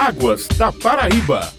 Águas da Paraíba.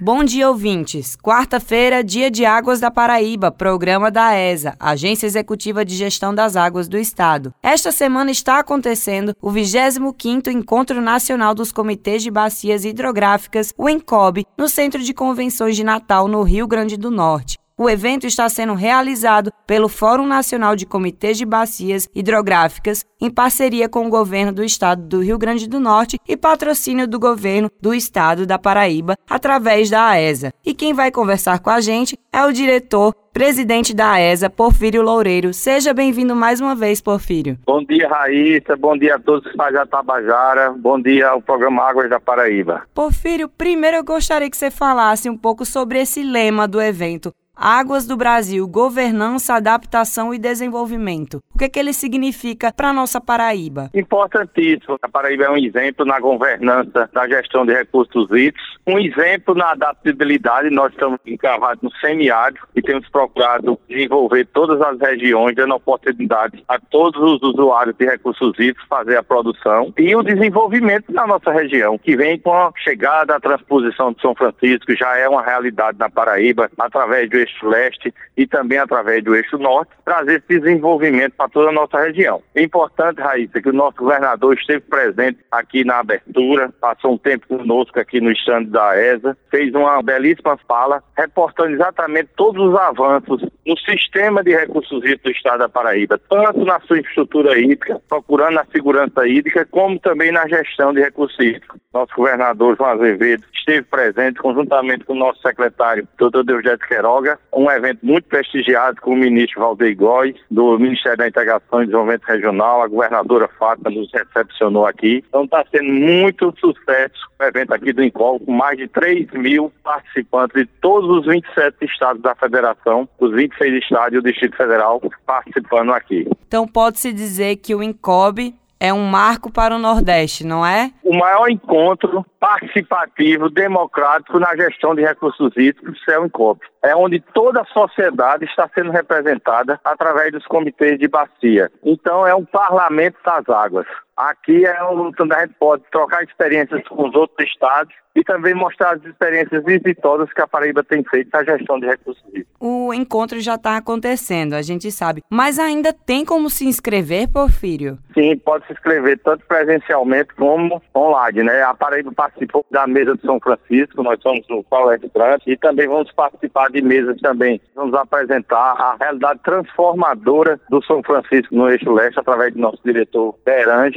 Bom dia, ouvintes. Quarta-feira, dia de Águas da Paraíba, programa da ESA, Agência Executiva de Gestão das Águas do Estado. Esta semana está acontecendo o 25º Encontro Nacional dos Comitês de Bacias Hidrográficas, o ENCOB, no Centro de Convenções de Natal, no Rio Grande do Norte. O evento está sendo realizado pelo Fórum Nacional de Comitês de Bacias Hidrográficas, em parceria com o governo do estado do Rio Grande do Norte e patrocínio do governo do estado da Paraíba, através da AESA. E quem vai conversar com a gente é o diretor presidente da AESA, Porfírio Loureiro. Seja bem-vindo mais uma vez, Porfírio. Bom dia, Raíssa. Bom dia a todos que fazem a Tabajara. Bom dia ao programa Águas da Paraíba. Porfírio, primeiro eu gostaria que você falasse um pouco sobre esse lema do evento. Águas do Brasil, governança, adaptação e desenvolvimento. O que, é que ele significa para a nossa Paraíba? Importantíssimo. A Paraíba é um exemplo na governança da gestão de recursos hídricos, um exemplo na adaptabilidade. Nós estamos encavados no semiárido e temos procurado desenvolver todas as regiões, dando oportunidade a todos os usuários de recursos hídricos fazer a produção e o desenvolvimento da nossa região, que vem com a chegada, a transposição de São Francisco, já é uma realidade na Paraíba, através do eixo leste e também através do eixo norte, trazer esse desenvolvimento para toda a nossa região. É importante, Raíssa, que o nosso governador esteve presente aqui na abertura, passou um tempo conosco aqui no estande da ESA, fez uma belíssima fala, reportando exatamente todos os avanços no sistema de recursos hídricos do estado da Paraíba, tanto na sua infraestrutura hídrica, procurando a segurança hídrica, como também na gestão de recursos hídricos. Nosso governador João Azevedo esteve presente conjuntamente com o nosso secretário, doutor Deusdete Queiroga, um evento muito prestigiado com o ministro Valdeir Góes, do Ministério da Integração e Desenvolvimento Regional, a governadora Fátima nos recepcionou aqui. Então está sendo muito sucesso o evento aqui do Incol, com mais de 3 mil participantes de todos os 27 estados da federação, os 26 estados e o Distrito Federal participando aqui. Então pode-se dizer que o INCOB é um marco para o Nordeste, não é? O maior encontro participativo, democrático na gestão de recursos hídricos é o INCOP. É onde toda a sociedade está sendo representada através dos comitês de bacia. Então é um parlamento das águas. Aqui é onde a gente pode trocar experiências com os outros estados e também mostrar as experiências exitosas que a Paraíba tem feito na gestão de recursos hídricos. O encontro já está acontecendo, a gente sabe. Mas ainda tem como se inscrever, Porfírio? Sim, pode se inscrever tanto presencialmente como online. Né? A Paraíba participou da mesa de São Francisco, nós somos o palestrante e também vamos participar de mesas também. Vamos apresentar a realidade transformadora do São Francisco no eixo leste através do nosso diretor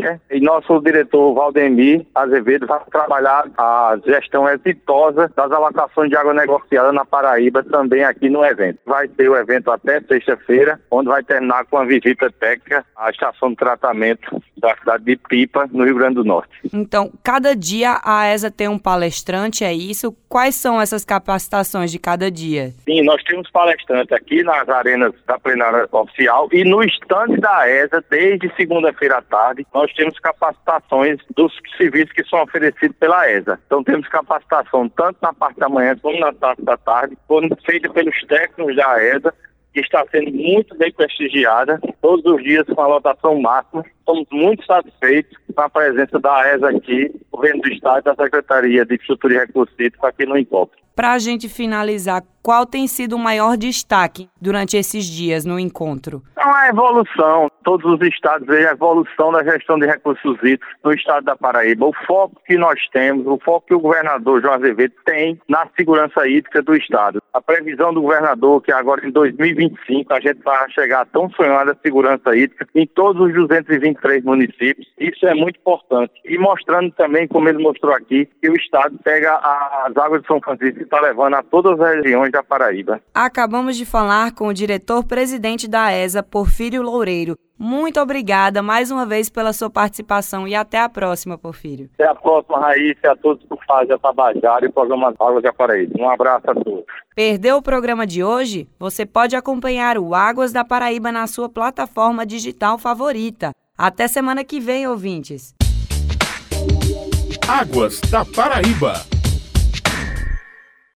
Beranger e nosso diretor Valdemir Azevedo vai trabalhar a gestão exitosa das alocações de água negociada na Paraíba também aqui no evento. Vai ter o evento até sexta-feira, onde vai terminar com a visita técnica à estação de tratamento da cidade de Pipa, no Rio Grande do Norte. Então, cada dia a ESA tem um palestrante, é isso? Quais são essas capacitações de cada dia? Sim, nós temos palestrantes aqui nas arenas da plenária oficial e no estande da ESA, desde segunda-feira à tarde, nós temos capacitações dos serviços que são oferecidos pela ESA. Então, temos capacitação tanto na parte da manhã como na parte da tarde, feita pelos técnicos da ESA, que está sendo muito bem prestigiada, todos os dias com a lotação máxima. Estamos muito satisfeitos com a presença da ESA aqui, governo do Estado e da Secretaria de Infraestrutura e Recursos Hídricos aqui no encontro. Para a gente finalizar, qual tem sido o maior destaque durante esses dias no encontro? É uma evolução. Todos os estados veem a evolução da gestão de recursos hídricos no estado da Paraíba. O foco que nós temos, o foco que o governador João Azevedo tem na segurança hídrica do estado. A previsão do governador que agora em 2025 a gente vai chegar a tão sonhada segurança hídrica em todos os 223 municípios. Isso é muito importante. E mostrando também, como ele mostrou aqui, que o estado pega as águas de São Francisco está levando a todas as regiões da Paraíba. Acabamos de falar com o diretor-presidente da ESA, Porfírio Loureiro. Muito obrigada mais uma vez pela sua participação e até a próxima, Porfírio. Até a próxima, Raíssa, e a todos que fazem a Tabajara e o programa Águas da Paraíba. Um abraço a todos. Perdeu o programa de hoje? Você pode acompanhar o Águas da Paraíba na sua plataforma digital favorita. Até semana que vem, ouvintes. Águas da Paraíba.